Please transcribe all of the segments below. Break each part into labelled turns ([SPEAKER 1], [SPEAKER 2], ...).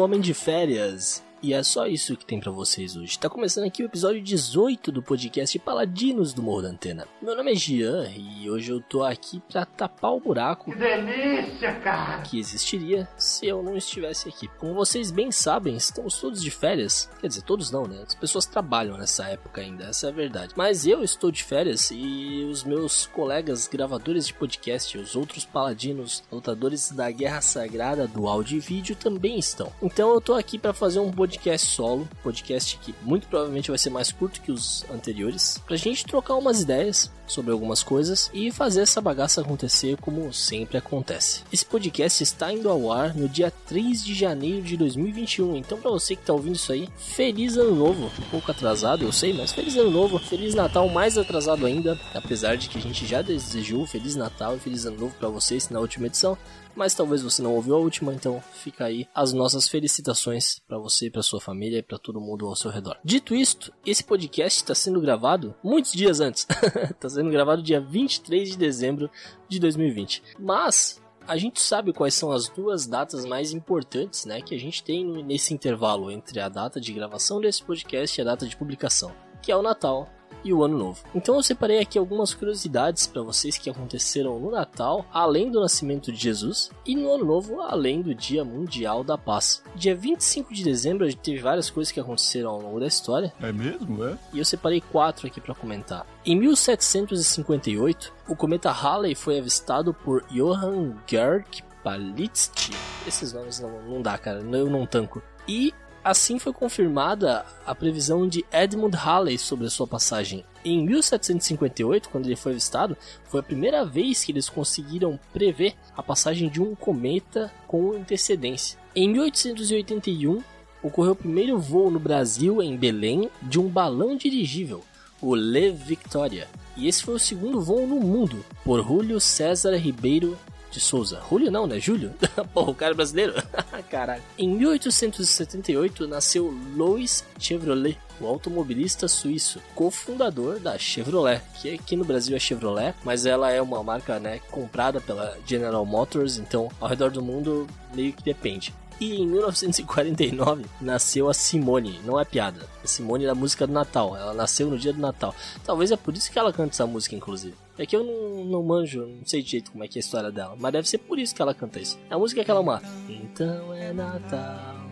[SPEAKER 1] homem de férias. E é só isso que tem para vocês hoje. Tá começando aqui o episódio 18 do podcast Paladinos do Morro da Antena. Meu nome é Gian e hoje eu tô aqui para tapar o buraco.
[SPEAKER 2] Que delícia, cara!
[SPEAKER 1] Que existiria se eu não estivesse aqui. Como vocês bem sabem, estamos todos de férias. Quer dizer, todos não, né? As pessoas trabalham nessa época ainda, essa é a verdade. Mas eu estou de férias e os meus colegas gravadores de podcast, os outros paladinos, lutadores da Guerra Sagrada do áudio e vídeo também estão. Então eu tô aqui para fazer um podcast podcast solo, podcast que muito provavelmente vai ser mais curto que os anteriores, pra gente trocar umas ideias sobre algumas coisas e fazer essa bagaça acontecer como sempre acontece. Esse podcast está indo ao ar no dia 3 de janeiro de 2021, então para você que tá ouvindo isso aí, feliz ano novo, um pouco atrasado, eu sei, mas feliz ano novo, feliz Natal mais atrasado ainda, apesar de que a gente já desejou feliz Natal e feliz ano novo para vocês na última edição mas talvez você não ouviu a última, então fica aí as nossas felicitações para você, para sua família e para todo mundo ao seu redor. Dito isto, esse podcast está sendo gravado muitos dias antes. Está sendo gravado dia 23 de dezembro de 2020. Mas a gente sabe quais são as duas datas mais importantes, né, que a gente tem nesse intervalo entre a data de gravação desse podcast e a data de publicação, que é o Natal e o Ano Novo. Então eu separei aqui algumas curiosidades para vocês que aconteceram no Natal, além do nascimento de Jesus, e no Ano Novo, além do Dia Mundial da Paz. Dia 25 de dezembro, a gente teve várias coisas que aconteceram ao longo da história.
[SPEAKER 3] É mesmo, é?
[SPEAKER 1] E eu separei quatro aqui para comentar. Em 1758, o cometa Halley foi avistado por Johann Georg Palitzky. Esses nomes não, não dá, cara, eu não tanco. E Assim foi confirmada a previsão de Edmund Halley sobre a sua passagem. Em 1758, quando ele foi avistado, foi a primeira vez que eles conseguiram prever a passagem de um cometa com antecedência. Em 1881, ocorreu o primeiro voo no Brasil, em Belém, de um balão dirigível, o Le Victoria. E esse foi o segundo voo no mundo, por Julio César Ribeiro de Souza. Julio não, né? Júlio? Porra, o cara é brasileiro? Caralho. Em 1878 nasceu Louis Chevrolet, o automobilista suíço, cofundador da Chevrolet, que aqui no Brasil é Chevrolet, mas ela é uma marca, né, comprada pela General Motors, então ao redor do mundo meio que depende. E em 1949 nasceu a Simone, não é piada. A Simone da música do Natal, ela nasceu no dia do Natal. Talvez é por isso que ela canta essa música, inclusive. É que eu não, não manjo, não sei direito como é que é a história dela, mas deve ser por isso que ela canta isso. A música é aquela uma. Então é Natal.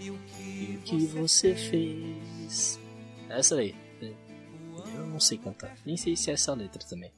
[SPEAKER 1] E o que você fez? É essa aí. Eu não sei cantar. Nem sei se é essa letra também.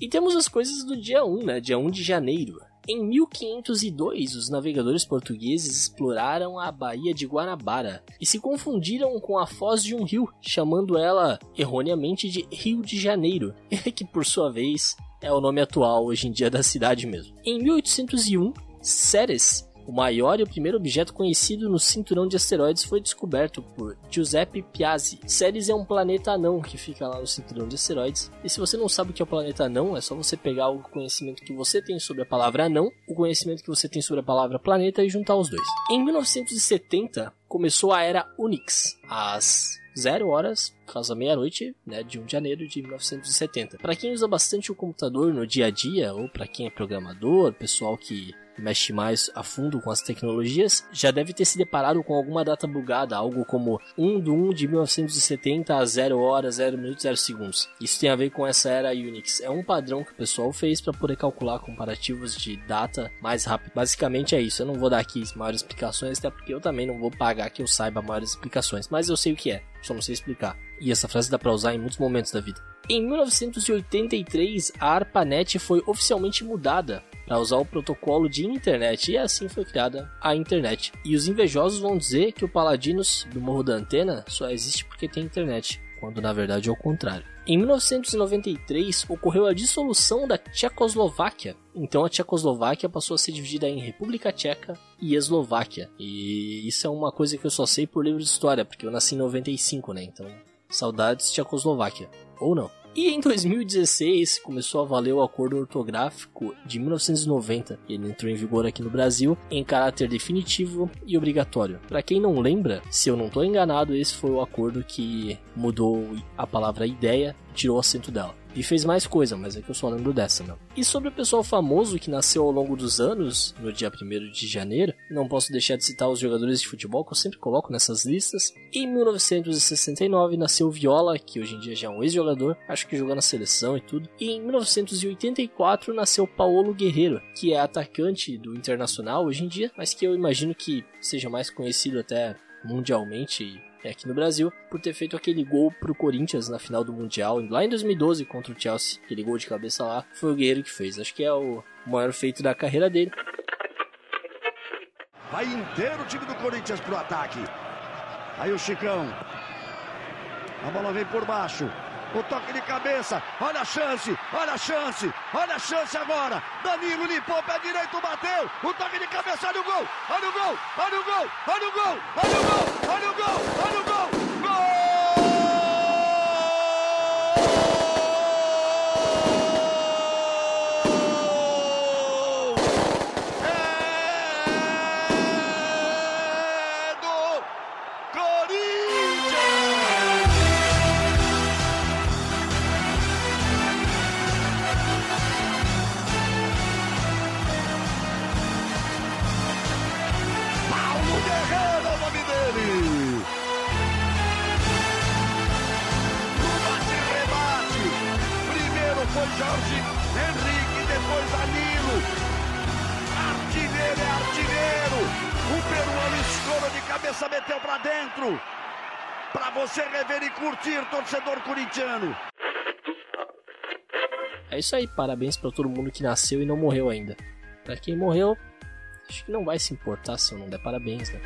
[SPEAKER 1] E temos as coisas do dia 1, né? Dia 1 de janeiro. Em 1502, os navegadores portugueses exploraram a Baía de Guanabara e se confundiram com a foz de um rio, chamando ela erroneamente de Rio de Janeiro, que por sua vez é o nome atual hoje em dia da cidade mesmo. Em 1801, Ceres o maior e o primeiro objeto conhecido no cinturão de asteroides foi descoberto por Giuseppe Piazzi. Ceres é um planeta anão que fica lá no cinturão de asteroides. E se você não sabe o que é o planeta anão, é só você pegar o conhecimento que você tem sobre a palavra anão, o conhecimento que você tem sobre a palavra planeta e juntar os dois. Em 1970, começou a era Unix, às 0 horas, causa meia-noite, né, de 1 de janeiro de 1970. Para quem usa bastante o computador no dia a dia, ou para quem é programador, pessoal que mexe mais a fundo com as tecnologias, já deve ter se deparado com alguma data bugada, algo como 1 de 1 de 1970 a 0 horas, 0 minutos, 0 segundos. Isso tem a ver com essa era Unix. É um padrão que o pessoal fez para poder calcular comparativos de data mais rápido. Basicamente é isso. Eu não vou dar aqui maiores explicações, até porque eu também não vou pagar que eu saiba maiores explicações, mas eu sei o que é, só não sei explicar. E essa frase dá para usar em muitos momentos da vida. Em 1983, a ARPANET foi oficialmente mudada para usar o protocolo de internet e assim foi criada a internet. E os invejosos vão dizer que o Paladinos do Morro da Antena só existe porque tem internet, quando na verdade é o contrário. Em 1993 ocorreu a dissolução da Tchecoslováquia. Então a Tchecoslováquia passou a ser dividida em República Tcheca e Eslováquia. E isso é uma coisa que eu só sei por livro de história, porque eu nasci em 95, né? Então, saudades Tchecoslováquia. Ou não. E em 2016 começou a valer o acordo ortográfico de 1990. Ele entrou em vigor aqui no Brasil em caráter definitivo e obrigatório. Para quem não lembra, se eu não estou enganado, esse foi o acordo que mudou a palavra ideia, tirou o acento dela. E fez mais coisa, mas é que eu só lembro dessa, não. E sobre o pessoal famoso que nasceu ao longo dos anos, no dia 1 de janeiro, não posso deixar de citar os jogadores de futebol que eu sempre coloco nessas listas. Em 1969 nasceu Viola, que hoje em dia já é um ex-jogador, acho que jogou na seleção e tudo. E em 1984 nasceu Paulo Guerreiro, que é atacante do Internacional hoje em dia, mas que eu imagino que seja mais conhecido até mundialmente aqui no Brasil, por ter feito aquele gol pro Corinthians na final do Mundial, lá em 2012 contra o Chelsea, aquele gol de cabeça lá, foi o Guerreiro que fez. Acho que é o maior feito da carreira dele.
[SPEAKER 3] Vai inteiro o time do Corinthians pro ataque. Aí o Chicão. A bola vem por baixo. O toque de cabeça. Olha a chance. Olha a chance. Olha a chance agora. Danilo limpou, pé direito, bateu. O toque de cabeça. Olha o gol. Olha o gol. Olha o gol. Olha o gol. Olha o gol. Olha o gol. On you go! On you go! Olha o gol. cabeça meteu para dentro. Para você rever e curtir, torcedor corintiano.
[SPEAKER 1] É isso aí, parabéns para todo mundo que nasceu e não morreu ainda. Para quem morreu, acho que não vai se importar se eu não der parabéns, né?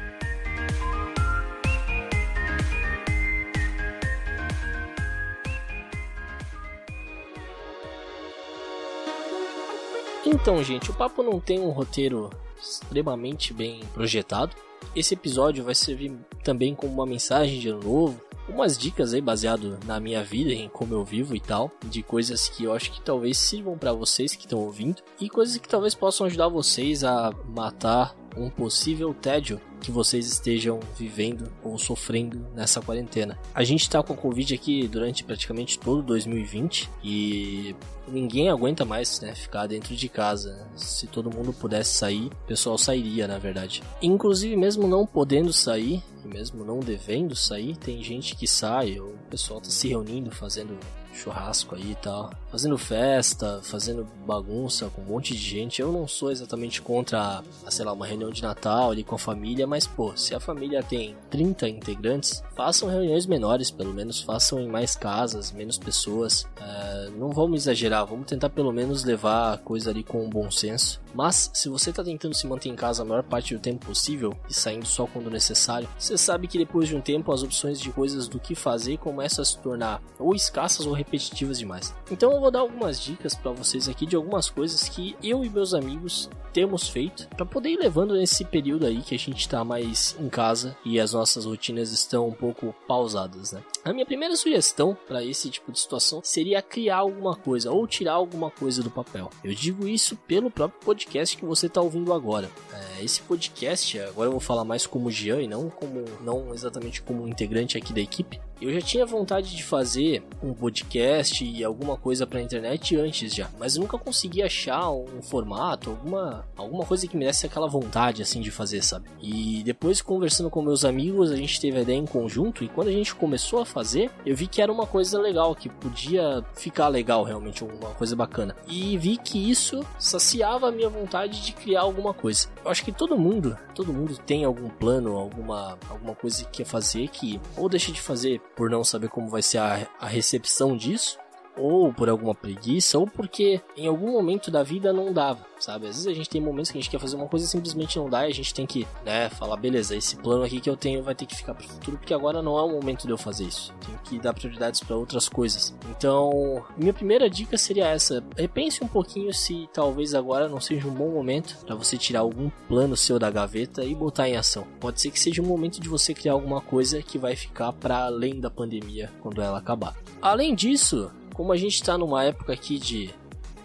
[SPEAKER 1] Então, gente, o papo não tem um roteiro extremamente bem projetado. Esse episódio vai servir também como uma mensagem de ano novo, umas dicas aí baseado na minha vida, em como eu vivo e tal, de coisas que eu acho que talvez sirvam para vocês que estão ouvindo e coisas que talvez possam ajudar vocês a matar um possível tédio que vocês estejam vivendo ou sofrendo nessa quarentena. A gente está com o Covid aqui durante praticamente todo 2020 e ninguém aguenta mais né, ficar dentro de casa. Se todo mundo pudesse sair, o pessoal sairia, na verdade. Inclusive, mesmo não podendo sair, mesmo não devendo sair, tem gente que sai, o pessoal está se reunindo, fazendo churrasco aí e tal, fazendo festa, fazendo bagunça com um monte de gente. Eu não sou exatamente contra, sei lá, uma reunião de Natal ali com a família, mas pô, se a família tem 30 integrantes, façam reuniões menores, pelo menos façam em mais casas, menos pessoas. É, não vamos exagerar, vamos tentar pelo menos levar a coisa ali com um bom senso. Mas se você está tentando se manter em casa a maior parte do tempo possível e saindo só quando necessário, você sabe que depois de um tempo as opções de coisas do que fazer começam a se tornar ou escassas ou repetitivas demais. Então eu vou dar algumas dicas para vocês aqui de algumas coisas que eu e meus amigos temos feito para poder ir levando nesse período aí que a gente está mais em casa e as nossas rotinas estão um pouco pausadas, né? A minha primeira sugestão para esse tipo de situação seria criar alguma coisa ou tirar alguma coisa do papel. Eu digo isso pelo próprio podcast que você está ouvindo agora. É, esse podcast, agora eu vou falar mais como Jean e não como não exatamente como integrante aqui da equipe. Eu já tinha vontade de fazer um podcast e alguma coisa para internet antes já, mas nunca consegui achar um formato, alguma alguma coisa que me desse aquela vontade assim de fazer, sabe? E depois conversando com meus amigos, a gente teve a ideia em conjunto e quando a gente começou a fazer, eu vi que era uma coisa legal, que podia ficar legal realmente, uma coisa bacana. E vi que isso saciava a minha vontade de criar alguma coisa. Eu acho que todo mundo, todo mundo tem algum plano, alguma alguma coisa que quer fazer que ou deixa de fazer por não saber como vai ser a, a recepção disso, ou por alguma preguiça, ou porque em algum momento da vida não dava, sabe? Às vezes a gente tem momentos que a gente quer fazer uma coisa e simplesmente não dá e a gente tem que, né, falar, beleza, esse plano aqui que eu tenho vai ter que ficar pro futuro, porque agora não é o momento de eu fazer isso. Tenho que dar prioridades para outras coisas. Então, minha primeira dica seria essa: repense um pouquinho se talvez agora não seja um bom momento para você tirar algum plano seu da gaveta e botar em ação. Pode ser que seja um momento de você criar alguma coisa que vai ficar para além da pandemia quando ela acabar. Além disso, como a gente está numa época aqui de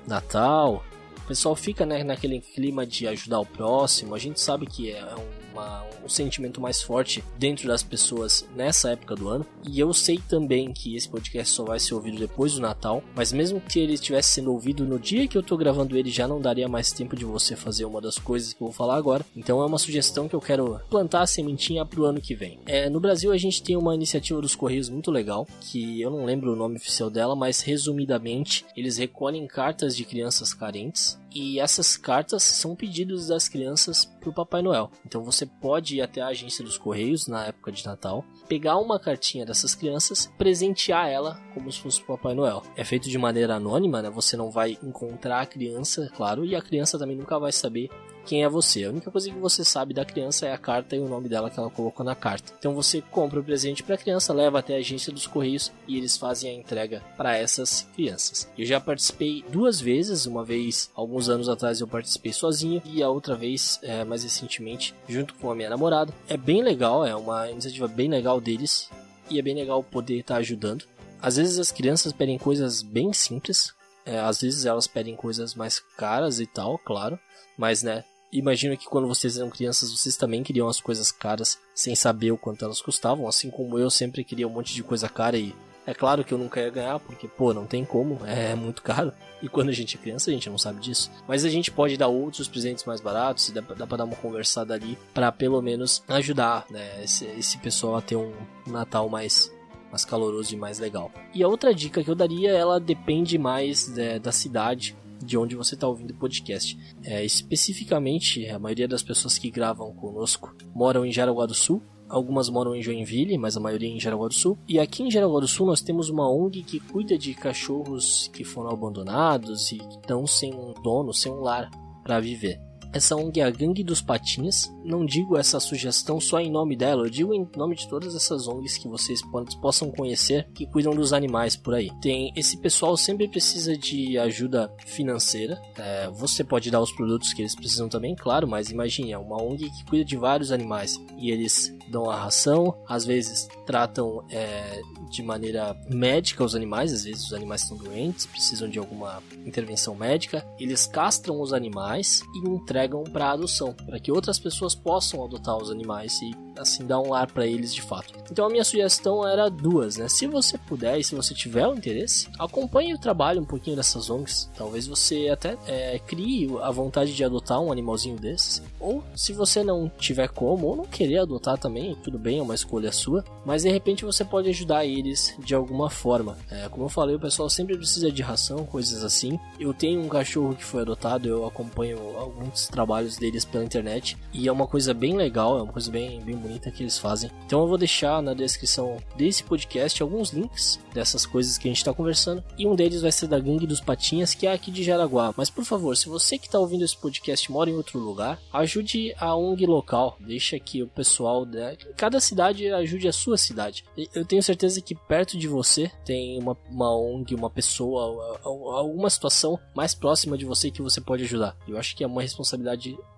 [SPEAKER 1] Natal, o pessoal fica né, naquele clima de ajudar o próximo. A gente sabe que é um uma, um sentimento mais forte dentro das pessoas nessa época do ano. E eu sei também que esse podcast só vai ser ouvido depois do Natal, mas mesmo que ele estivesse sendo ouvido no dia que eu tô gravando ele, já não daria mais tempo de você fazer uma das coisas que eu vou falar agora. Então é uma sugestão que eu quero plantar a sementinha pro ano que vem. É, no Brasil a gente tem uma iniciativa dos Correios muito legal, que eu não lembro o nome oficial dela, mas resumidamente eles recolhem cartas de crianças carentes e essas cartas são pedidos das crianças para o Papai Noel. Então você pode ir até a agência dos Correios na época de Natal, pegar uma cartinha dessas crianças, presentear ela como se fosse o Papai Noel. É feito de maneira anônima, né? Você não vai encontrar a criança, claro, e a criança também nunca vai saber quem é você. A única coisa que você sabe da criança é a carta e o nome dela que ela colocou na carta. Então você compra o presente para a criança, leva até a agência dos correios e eles fazem a entrega para essas crianças. Eu já participei duas vezes, uma vez alguns anos atrás eu participei sozinho e a outra vez é, mais recentemente junto com a minha namorada. É bem legal, é uma iniciativa bem legal deles e é bem legal poder estar tá ajudando. Às vezes as crianças pedem coisas bem simples, é, às vezes elas pedem coisas mais caras e tal, claro, mas né, imagino que quando vocês eram crianças, vocês também queriam as coisas caras sem saber o quanto elas custavam, assim como eu sempre queria um monte de coisa cara e é claro que eu nunca ia ganhar, porque, pô, não tem como, é muito caro. E quando a gente é criança, a gente não sabe disso. Mas a gente pode dar outros presentes mais baratos, dá, dá pra dar uma conversada ali, para pelo menos ajudar, né, esse, esse pessoal a ter um Natal mais mais caloroso e mais legal. E a outra dica que eu daria, ela depende mais é, da cidade de onde você está ouvindo o podcast. É, especificamente, a maioria das pessoas que gravam conosco moram em Jaraguá do Sul. Algumas moram em Joinville, mas a maioria em Jaraguá do Sul. E aqui em Jaraguá do Sul nós temos uma ONG que cuida de cachorros que foram abandonados e que estão sem um dono, sem um lar para viver. Essa ONG é a Gangue dos Patinhas. Não digo essa sugestão só em nome dela, eu digo em nome de todas essas ONGs que vocês possam conhecer que cuidam dos animais por aí. Tem esse pessoal sempre precisa de ajuda financeira. É, você pode dar os produtos que eles precisam também, claro, mas imagine, é uma ONG que cuida de vários animais e eles dão a ração, às vezes tratam é, de maneira médica os animais, às vezes os animais estão doentes, precisam de alguma intervenção médica, eles castram os animais e entregam para adoção, para que outras pessoas possam adotar os animais e assim dar um lar para eles de fato. Então a minha sugestão era duas, né? Se você puder e se você tiver o interesse, acompanhe o trabalho um pouquinho dessas ONGs. Talvez você até é, crie a vontade de adotar um animalzinho desses. Ou se você não tiver como, ou não querer adotar também, tudo bem, é uma escolha sua. Mas de repente você pode ajudar eles de alguma forma. É, como eu falei, o pessoal sempre precisa de ração, coisas assim. Eu tenho um cachorro que foi adotado, eu acompanho alguns trabalhos deles pela internet. E é uma coisa bem legal, é uma coisa bem, bem bonita que eles fazem. Então eu vou deixar na descrição desse podcast alguns links dessas coisas que a gente está conversando. E um deles vai ser da Gangue dos Patinhas, que é aqui de Jaraguá. Mas por favor, se você que está ouvindo esse podcast mora em outro lugar, ajude a ONG local. Deixa que o pessoal, né, cada cidade ajude a sua cidade. Eu tenho certeza que perto de você tem uma, uma ONG, uma pessoa, alguma situação mais próxima de você que você pode ajudar. Eu acho que é uma responsabilidade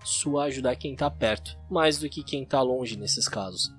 [SPEAKER 1] sua ajudar quem está perto, mais do que quem está longe nesse nesses casos.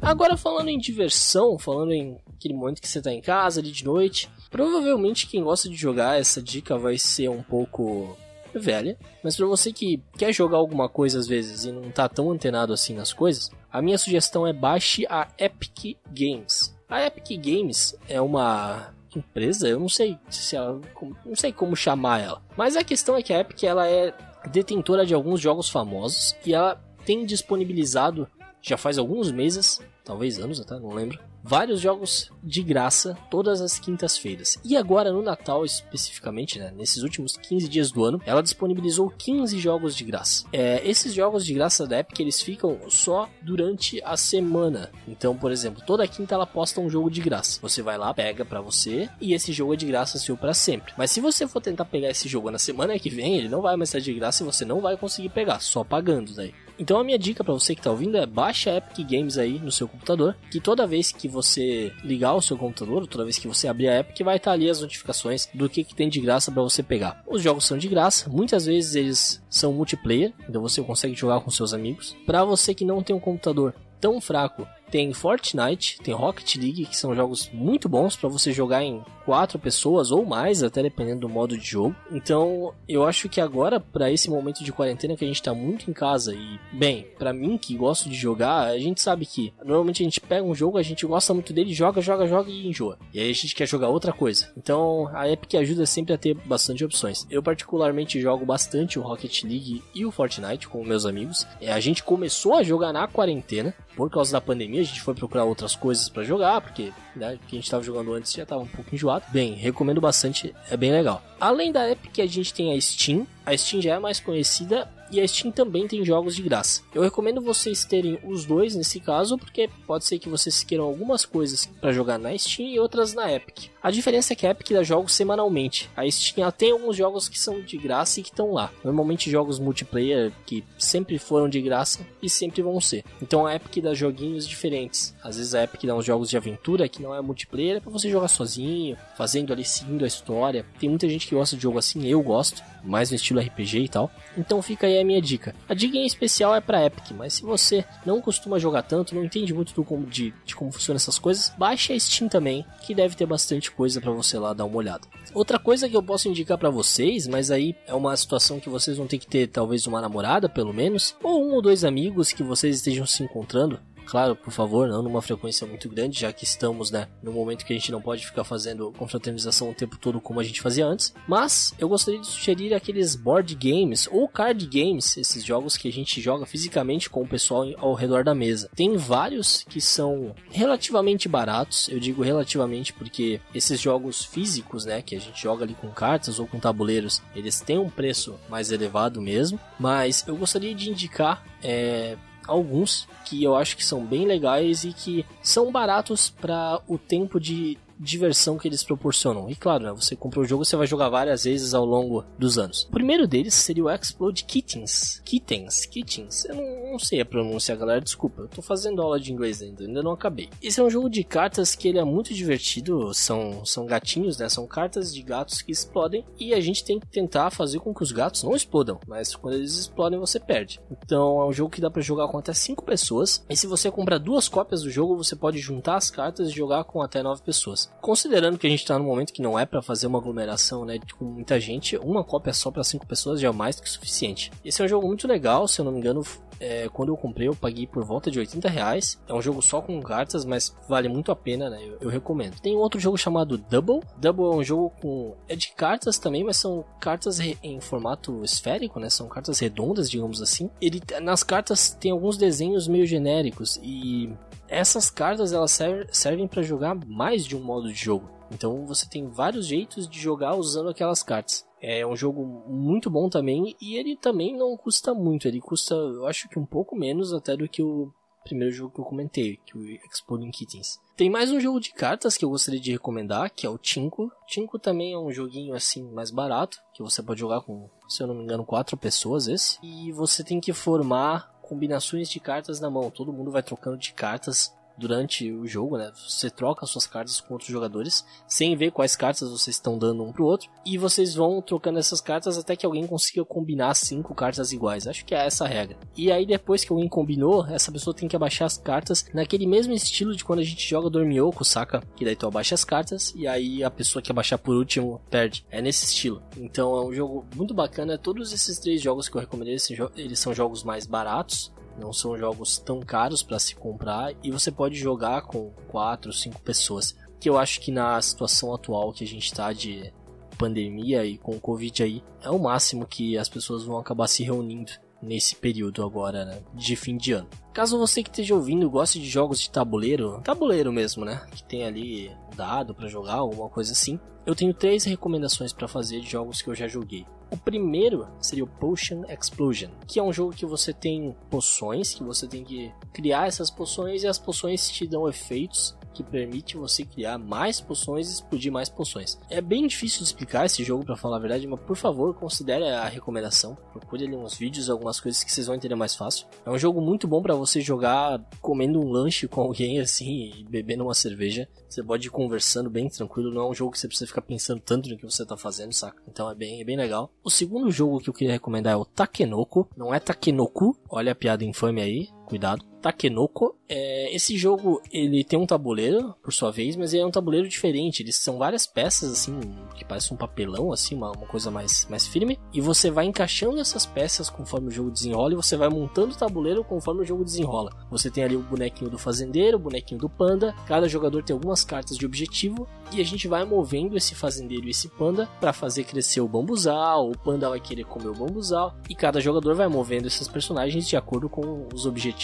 [SPEAKER 1] Agora falando em diversão, falando em aquele momento que você está em casa ali de noite, provavelmente quem gosta de jogar essa dica vai ser um pouco velha, mas para você que quer jogar alguma coisa às vezes e não tá tão antenado assim nas coisas, a minha sugestão é baixe a Epic Games. A Epic Games é uma empresa, eu não sei se ela, não sei como chamar ela, mas a questão é que a Epic ela é detentora de alguns jogos famosos e ela tem disponibilizado já faz alguns meses, talvez anos até, não lembro, vários jogos de graça todas as quintas-feiras. E agora no Natal especificamente, né, nesses últimos 15 dias do ano, ela disponibilizou 15 jogos de graça. É, esses jogos de graça da Epic eles ficam só durante a semana. Então, por exemplo, toda quinta ela posta um jogo de graça. Você vai lá, pega para você e esse jogo é de graça seu para sempre. Mas se você for tentar pegar esse jogo na semana que vem, ele não vai mais de graça e você não vai conseguir pegar, só pagando daí. Então a minha dica para você que está ouvindo é baixa a Epic Games aí no seu computador, que toda vez que você ligar o seu computador, toda vez que você abrir a Epic, vai estar tá ali as notificações do que, que tem de graça para você pegar. Os jogos são de graça, muitas vezes eles são multiplayer, então você consegue jogar com seus amigos. Para você que não tem um computador tão fraco tem Fortnite, tem Rocket League, que são jogos muito bons para você jogar em quatro pessoas ou mais, até dependendo do modo de jogo. Então, eu acho que agora, para esse momento de quarentena que a gente tá muito em casa e, bem, para mim que gosto de jogar, a gente sabe que normalmente a gente pega um jogo, a gente gosta muito dele, joga, joga, joga e enjoa. E aí a gente quer jogar outra coisa. Então, a Epic ajuda sempre a ter bastante opções. Eu particularmente jogo bastante o Rocket League e o Fortnite com meus amigos. É, a gente começou a jogar na quarentena por causa da pandemia, a gente foi procurar outras coisas para jogar, porque né, o que a gente estava jogando antes já estava um pouco enjoado. Bem, recomendo bastante, é bem legal. Além da Epic, a gente tem a Steam. A Steam já é mais conhecida e a Steam também tem jogos de graça. Eu recomendo vocês terem os dois nesse caso, porque pode ser que vocês queiram algumas coisas para jogar na Steam e outras na Epic. A diferença é que a Epic dá jogos semanalmente. A Steam tem alguns jogos que são de graça e que estão lá. Normalmente jogos multiplayer que sempre foram de graça e sempre vão ser. Então a Epic dá joguinhos diferentes. Às vezes a Epic dá uns jogos de aventura que não é multiplayer, é para você jogar sozinho, fazendo ali seguindo a história. Tem muita gente que gosta de jogo assim, eu gosto, mais no estilo RPG e tal. Então fica aí a minha dica. A dica em especial é para Epic, mas se você não costuma jogar tanto, não entende muito do de, de como funcionam essas coisas, baixe a Steam também, que deve ter bastante coisa para você lá dar uma olhada. Outra coisa que eu posso indicar para vocês, mas aí é uma situação que vocês vão ter que ter talvez uma namorada, pelo menos, ou um ou dois amigos que vocês estejam se encontrando Claro, por favor, não numa frequência muito grande, já que estamos, né, no momento que a gente não pode ficar fazendo confraternização o tempo todo como a gente fazia antes. Mas eu gostaria de sugerir aqueles board games ou card games, esses jogos que a gente joga fisicamente com o pessoal ao redor da mesa. Tem vários que são relativamente baratos, eu digo relativamente porque esses jogos físicos, né, que a gente joga ali com cartas ou com tabuleiros, eles têm um preço mais elevado mesmo, mas eu gostaria de indicar é, alguns que eu acho que são bem legais e que são baratos para o tempo de diversão que eles proporcionam. E claro, né, você comprou o jogo, você vai jogar várias vezes ao longo dos anos. O primeiro deles seria o Explode Kittens. Kittens, Kittens. Eu não, não, sei a pronúncia, galera, desculpa. Eu tô fazendo aula de inglês ainda, ainda não acabei. Esse é um jogo de cartas que ele é muito divertido. São, são gatinhos, né? São cartas de gatos que explodem e a gente tem que tentar fazer com que os gatos não explodam, mas quando eles explodem você perde. Então é um jogo que dá para jogar com até 5 pessoas. E se você comprar duas cópias do jogo, você pode juntar as cartas e jogar com até 9 pessoas. Considerando que a gente tá num momento que não é para fazer uma aglomeração, né, com muita gente, uma cópia só para cinco pessoas já é mais do que suficiente. Esse é um jogo muito legal, se eu não me engano, é, quando eu comprei eu paguei por volta de 80 reais. É um jogo só com cartas, mas vale muito a pena, né? Eu, eu, recomendo. Tem outro jogo chamado Double. Double é um jogo com. é de cartas também, mas são cartas em formato esférico, né? São cartas redondas, digamos assim. Ele, nas cartas tem alguns desenhos meio genéricos e essas cartas elas servem para jogar mais de um modo de jogo. Então você tem vários jeitos de jogar usando aquelas cartas. É um jogo muito bom também e ele também não custa muito. Ele custa, eu acho que um pouco menos até do que o primeiro jogo que eu comentei, que é o Exploding Kittens. Tem mais um jogo de cartas que eu gostaria de recomendar, que é o Tinko. Tinko também é um joguinho assim mais barato, que você pode jogar com, se eu não me engano, quatro pessoas esse. E você tem que formar combinações de cartas na mão. Todo mundo vai trocando de cartas durante o jogo, né? Você troca suas cartas com outros jogadores, sem ver quais cartas vocês estão dando um pro outro, e vocês vão trocando essas cartas até que alguém consiga combinar cinco cartas iguais. Acho que é essa a regra. E aí depois que alguém combinou, essa pessoa tem que abaixar as cartas naquele mesmo estilo de quando a gente joga Dormioco, saca? Que daí tu abaixa as cartas e aí a pessoa que abaixar por último perde. É nesse estilo. Então é um jogo muito bacana. Todos esses três jogos que eu recomendei, eles são jogos mais baratos, não são jogos tão caros para se comprar e você pode jogar com 4, 5 pessoas. Que eu acho que na situação atual que a gente está de pandemia e com o Covid aí, é o máximo que as pessoas vão acabar se reunindo nesse período agora, né, de fim de ano. Caso você que esteja ouvindo goste de jogos de tabuleiro, tabuleiro mesmo, né, que tem ali dado para jogar, alguma coisa assim, eu tenho três recomendações para fazer de jogos que eu já joguei. O primeiro seria o Potion Explosion, que é um jogo que você tem poções, que você tem que criar essas poções e as poções te dão efeitos que permite você criar mais poções e explodir mais poções. É bem difícil de explicar esse jogo para falar a verdade, mas por favor, considere a recomendação. Procure ali uns vídeos, algumas coisas que vocês vão entender mais fácil. É um jogo muito bom para você jogar comendo um lanche com alguém assim e bebendo uma cerveja. Você pode ir conversando bem tranquilo, não é um jogo que você precisa ficar pensando tanto no que você tá fazendo, saca? Então é bem, é bem legal. O segundo jogo que eu queria recomendar é o Takenoko. Não é Takenoku, olha a piada infame aí, cuidado. Takenoko. É, esse jogo ele tem um tabuleiro, por sua vez, mas é um tabuleiro diferente. Eles são várias peças assim, que parece um papelão assim, uma, uma coisa mais, mais firme. E você vai encaixando essas peças conforme o jogo desenrola e você vai montando o tabuleiro conforme o jogo desenrola. Você tem ali o bonequinho do fazendeiro, o bonequinho do panda. Cada jogador tem algumas cartas de objetivo e a gente vai movendo esse fazendeiro e esse panda para fazer crescer o bambuzal. O panda vai querer comer o bambuzal e cada jogador vai movendo esses personagens de acordo com os objetivos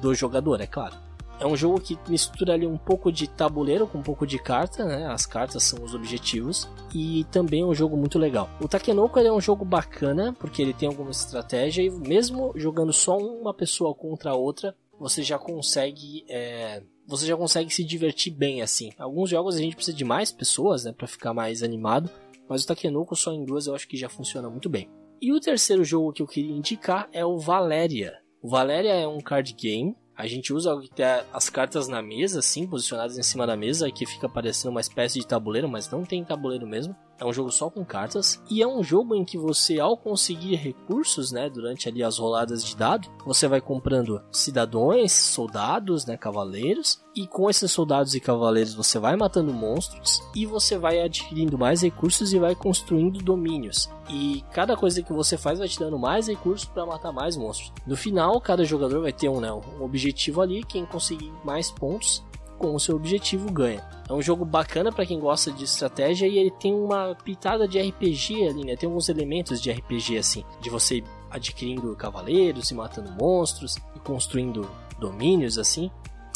[SPEAKER 1] do jogador, é claro. É um jogo que mistura ali um pouco de tabuleiro com um pouco de carta, né? As cartas são os objetivos e também é um jogo muito legal. O Takenoko é um jogo bacana porque ele tem alguma estratégia e mesmo jogando só uma pessoa contra a outra, você já consegue é, você já consegue se divertir bem assim. Alguns jogos a gente precisa de mais pessoas, né, para ficar mais animado, mas o Takenoko só em duas eu acho que já funciona muito bem. E o terceiro jogo que eu queria indicar é o Valéria. O Valéria é um card game a gente usa as cartas na mesa, assim, posicionadas em cima da mesa, que fica parecendo uma espécie de tabuleiro, mas não tem tabuleiro mesmo. É um jogo só com cartas e é um jogo em que você, ao conseguir recursos, né, durante ali as roladas de dado, você vai comprando cidadãos, soldados, né, cavaleiros, e com esses soldados e cavaleiros você vai matando monstros e você vai adquirindo mais recursos e vai construindo domínios. E cada coisa que você faz vai te dando mais recursos para matar mais monstros. No final, cada jogador vai ter um, né, um objetivo ali, quem conseguir mais pontos com o seu objetivo ganha. É um jogo bacana para quem gosta de estratégia e ele tem uma pitada de RPG ali, né? Tem alguns elementos de RPG assim, de você adquirindo cavaleiros e matando monstros e construindo domínios assim.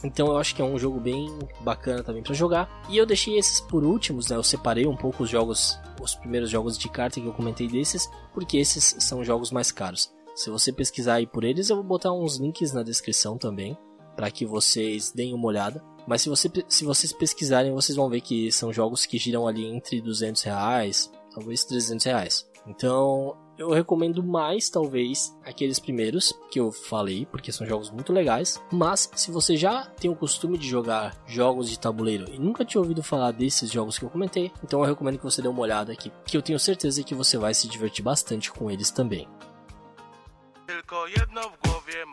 [SPEAKER 1] Então eu acho que é um jogo bem bacana também para jogar. E eu deixei esses por últimos, né? Eu separei um pouco os jogos, os primeiros jogos de carta que eu comentei desses, porque esses são jogos mais caros. Se você pesquisar aí por eles, eu vou botar uns links na descrição também, para que vocês deem uma olhada. Mas se, você, se vocês pesquisarem, vocês vão ver que são jogos que giram ali entre 200 reais, talvez 300 reais. Então, eu recomendo mais, talvez, aqueles primeiros que eu falei, porque são jogos muito legais. Mas, se você já tem o costume de jogar jogos de tabuleiro e nunca tinha ouvido falar desses jogos que eu comentei, então eu recomendo que você dê uma olhada aqui, que eu tenho certeza que você vai se divertir bastante com eles também.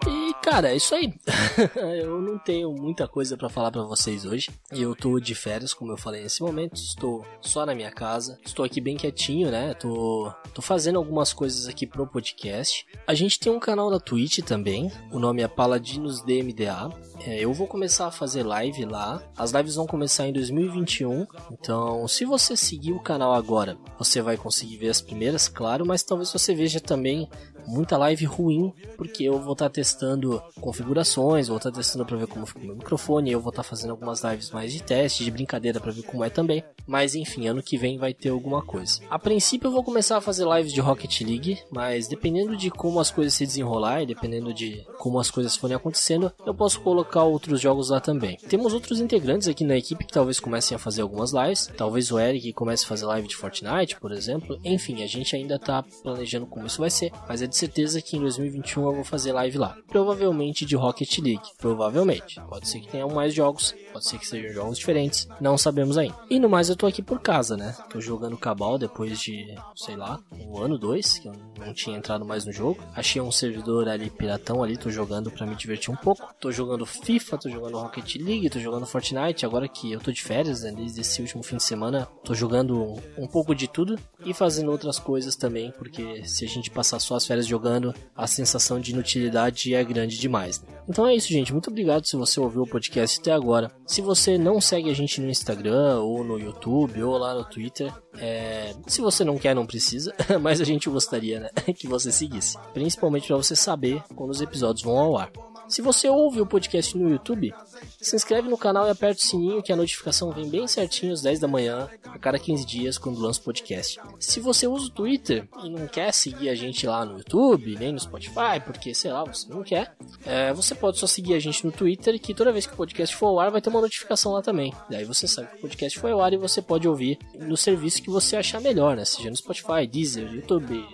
[SPEAKER 1] E cara, é isso aí. eu não tenho muita coisa para falar para vocês hoje. Eu tô de férias, como eu falei nesse momento. Estou só na minha casa. Estou aqui bem quietinho, né? Tô, tô fazendo algumas coisas aqui pro podcast. A gente tem um canal da Twitch também. O nome é Paladinos DMDA. É, eu vou começar a fazer live lá. As lives vão começar em 2021. Então, se você seguir o canal agora, você vai conseguir ver as primeiras, claro. Mas talvez você veja também muita live ruim, porque eu vou estar tá testando configurações, vou estar tá testando para ver como fica o meu microfone, eu vou estar tá fazendo algumas lives mais de teste, de brincadeira para ver como é também. Mas enfim, ano que vem vai ter alguma coisa. A princípio eu vou começar a fazer lives de Rocket League, mas dependendo de como as coisas se desenrolar e dependendo de como as coisas forem acontecendo, eu posso colocar outros jogos lá também. Temos outros integrantes aqui na equipe que talvez comecem a fazer algumas lives, talvez o Eric comece a fazer live de Fortnite, por exemplo. Enfim, a gente ainda tá planejando como isso vai ser, mas é de certeza que em 2021 eu vou fazer live lá. Provavelmente de Rocket League. Provavelmente. Pode ser que tenham mais jogos, pode ser que sejam jogos diferentes. Não sabemos ainda. E no mais eu tô aqui por casa, né? Tô jogando Cabal depois de, sei lá, um ano, dois, que eu não tinha entrado mais no jogo. Achei um servidor ali piratão ali, tô jogando para me divertir um pouco. Tô jogando FIFA, tô jogando Rocket League, tô jogando Fortnite. Agora que eu tô de férias, né? Desde esse último fim de semana, tô jogando um pouco de tudo e fazendo outras coisas também, porque se a gente passar só as férias jogando, a sensação de inutilidade é grande demais. Né? Então é isso, gente. Muito obrigado se você ouviu o podcast até agora. Se você não segue a gente no Instagram, ou no YouTube, ou lá no Twitter, é... se você não quer, não precisa, mas a gente gostaria né? que você seguisse. Principalmente para você saber quando os episódios vão ao ar. Se você ouve o podcast no YouTube, se inscreve no canal e aperta o sininho que a notificação vem bem certinho às 10 da manhã, a cada 15 dias, quando lança o podcast. Se você usa o Twitter e não quer seguir a gente lá no YouTube, nem no Spotify, porque sei lá, você não quer, é, você pode só seguir a gente no Twitter, que toda vez que o podcast for ao ar vai ter uma notificação lá também. Daí você sabe que o podcast foi ao ar e você pode ouvir no serviço que você achar melhor, né? Seja no Spotify, Deezer, YouTube,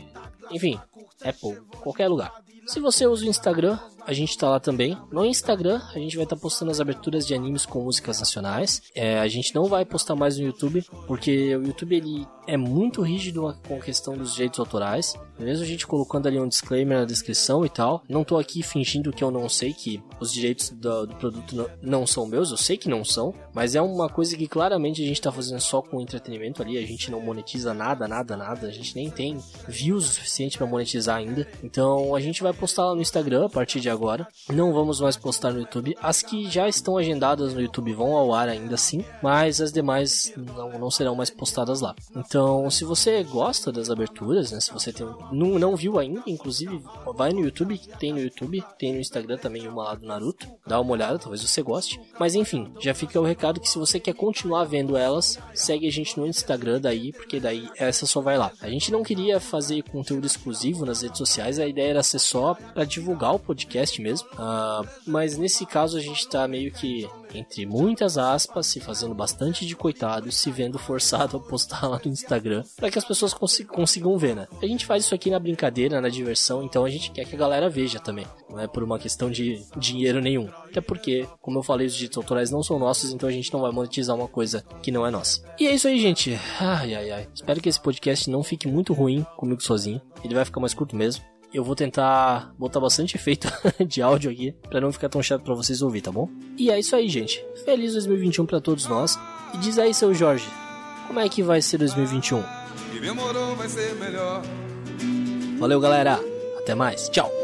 [SPEAKER 1] enfim, Apple, qualquer lugar. Se você usa o Instagram, a gente tá lá também. No Instagram, a gente vai estar tá postando as aberturas de animes com músicas nacionais. É, a gente não vai postar mais no YouTube, porque o YouTube ele é muito rígido com a questão dos direitos autorais. Mesmo a gente colocando ali um disclaimer na descrição e tal. Não tô aqui fingindo que eu não sei que os direitos do, do produto não, não, são meus, eu sei que não são, mas é uma coisa que claramente a gente tá fazendo só com entretenimento ali. A gente não monetiza nada, nada, nada. A gente nem tem views o suficiente para monetizar ainda. Então a gente vai postar lá no Instagram a partir de agora. Não vamos mais postar no YouTube. As que já estão agendadas no YouTube vão ao ar ainda assim, mas as demais não, não serão mais postadas lá. Então, se você gosta das aberturas, né, se você tem, não, não viu ainda, inclusive, vai no YouTube, tem no YouTube, tem no Instagram também uma lá do Naruto. Dá uma olhada, talvez você goste. Mas enfim, já fica o recado que se você quer continuar vendo elas, segue a gente no Instagram daí, porque daí essa só vai lá. A gente não queria fazer conteúdo exclusivo nas redes sociais, a ideia era ser só para divulgar o podcast mesmo. Uh, mas nesse caso a gente tá meio que, entre muitas aspas, se fazendo bastante de coitado, se vendo forçado a postar lá no Instagram, para que as pessoas cons consigam ver, né? A gente faz isso aqui na brincadeira, na diversão, então a gente quer que a galera veja também. Não é por uma questão de dinheiro nenhum. Até porque, como eu falei, os direitos autorais não são nossos, então a gente não vai monetizar uma coisa que não é nossa. E é isso aí, gente. Ai, ai, ai. Espero que esse podcast não fique muito ruim comigo sozinho. Ele vai ficar mais curto mesmo. Eu vou tentar botar bastante efeito de áudio aqui para não ficar tão chato para vocês ouvir, tá bom? E é isso aí, gente. Feliz 2021 para todos nós. E diz aí, seu Jorge, como é que vai ser 2021? Valeu, galera. Até mais. Tchau.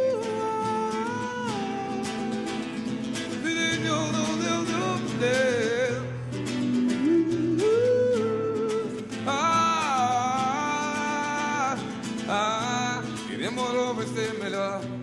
[SPEAKER 1] Miller